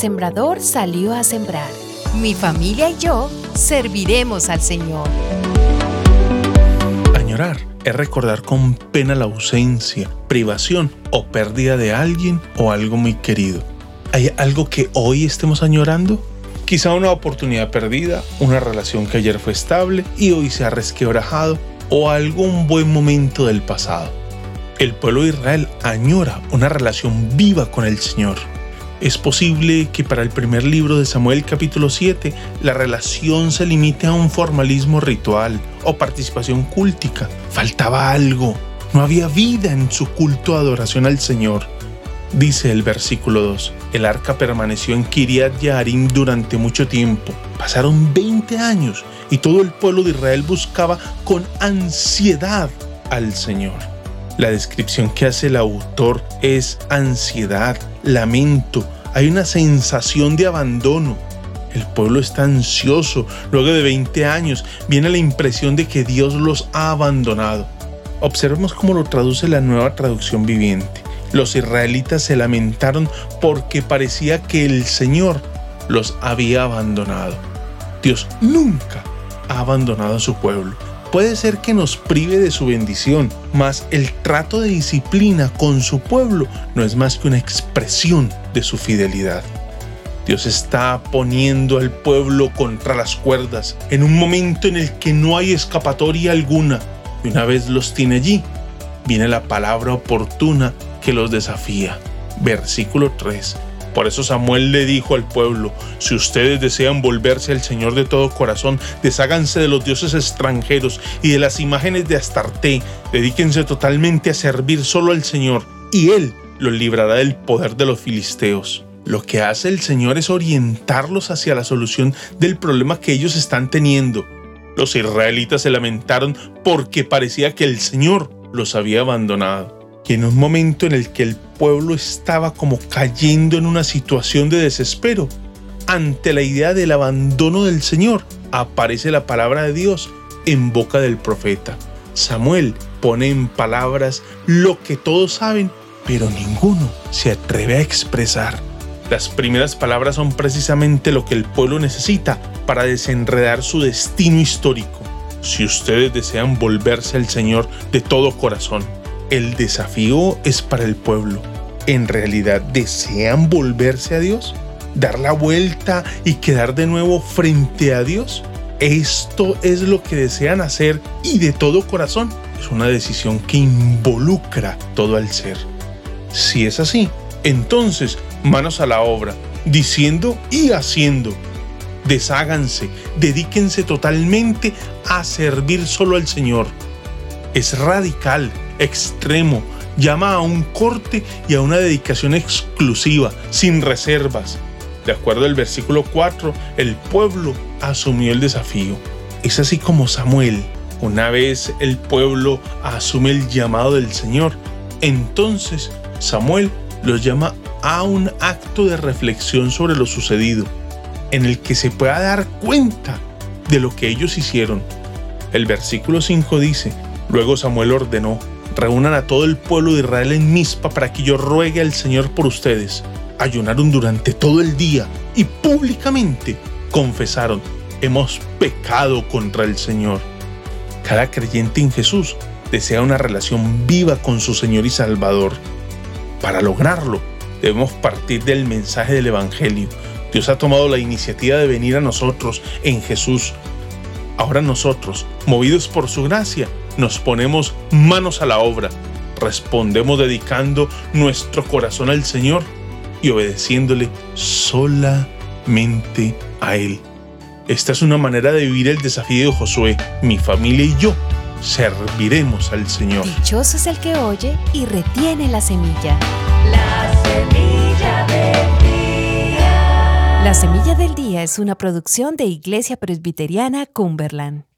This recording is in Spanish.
sembrador salió a sembrar. Mi familia y yo serviremos al Señor. Añorar es recordar con pena la ausencia, privación o pérdida de alguien o algo muy querido. ¿Hay algo que hoy estemos añorando? Quizá una oportunidad perdida, una relación que ayer fue estable y hoy se ha resquebrajado o algún buen momento del pasado. El pueblo de Israel añora una relación viva con el Señor. Es posible que para el primer libro de Samuel capítulo 7 la relación se limite a un formalismo ritual o participación cúltica. Faltaba algo. No había vida en su culto adoración al Señor. Dice el versículo 2, el arca permaneció en Kiriat Yaharim durante mucho tiempo. Pasaron 20 años y todo el pueblo de Israel buscaba con ansiedad al Señor. La descripción que hace el autor es ansiedad, lamento, hay una sensación de abandono. El pueblo está ansioso. Luego de 20 años viene la impresión de que Dios los ha abandonado. Observemos cómo lo traduce la nueva traducción viviente. Los israelitas se lamentaron porque parecía que el Señor los había abandonado. Dios nunca ha abandonado a su pueblo puede ser que nos prive de su bendición, mas el trato de disciplina con su pueblo no es más que una expresión de su fidelidad. Dios está poniendo al pueblo contra las cuerdas en un momento en el que no hay escapatoria alguna. Y una vez los tiene allí, viene la palabra oportuna que los desafía. Versículo 3. Por eso Samuel le dijo al pueblo, si ustedes desean volverse al Señor de todo corazón, desháganse de los dioses extranjeros y de las imágenes de Astarte, dedíquense totalmente a servir solo al Señor, y Él los librará del poder de los filisteos. Lo que hace el Señor es orientarlos hacia la solución del problema que ellos están teniendo. Los israelitas se lamentaron porque parecía que el Señor los había abandonado y en un momento en el que el pueblo estaba como cayendo en una situación de desespero, ante la idea del abandono del Señor, aparece la palabra de Dios en boca del profeta. Samuel pone en palabras lo que todos saben, pero ninguno se atreve a expresar. Las primeras palabras son precisamente lo que el pueblo necesita para desenredar su destino histórico. Si ustedes desean volverse al Señor de todo corazón, el desafío es para el pueblo. ¿En realidad desean volverse a Dios? ¿Dar la vuelta y quedar de nuevo frente a Dios? Esto es lo que desean hacer y de todo corazón. Es una decisión que involucra todo al ser. Si es así, entonces manos a la obra, diciendo y haciendo. Desháganse, dedíquense totalmente a servir solo al Señor. Es radical, extremo, llama a un corte y a una dedicación exclusiva, sin reservas. De acuerdo al versículo 4, el pueblo asumió el desafío. Es así como Samuel, una vez el pueblo asume el llamado del Señor, entonces Samuel los llama a un acto de reflexión sobre lo sucedido, en el que se pueda dar cuenta de lo que ellos hicieron. El versículo 5 dice, luego Samuel ordenó, reúnan a todo el pueblo de Israel en Mizpa para que yo ruegue al Señor por ustedes. Ayunaron durante todo el día y públicamente confesaron, hemos pecado contra el Señor. Cada creyente en Jesús desea una relación viva con su Señor y Salvador. Para lograrlo, debemos partir del mensaje del Evangelio. Dios ha tomado la iniciativa de venir a nosotros en Jesús. Ahora nosotros, movidos por su gracia, nos ponemos manos a la obra, respondemos dedicando nuestro corazón al Señor y obedeciéndole solamente a Él. Esta es una manera de vivir el desafío de Josué. Mi familia y yo serviremos al Señor. Dichoso es el que oye y retiene la semilla. La semilla del día. La semilla del día es una producción de Iglesia Presbiteriana Cumberland.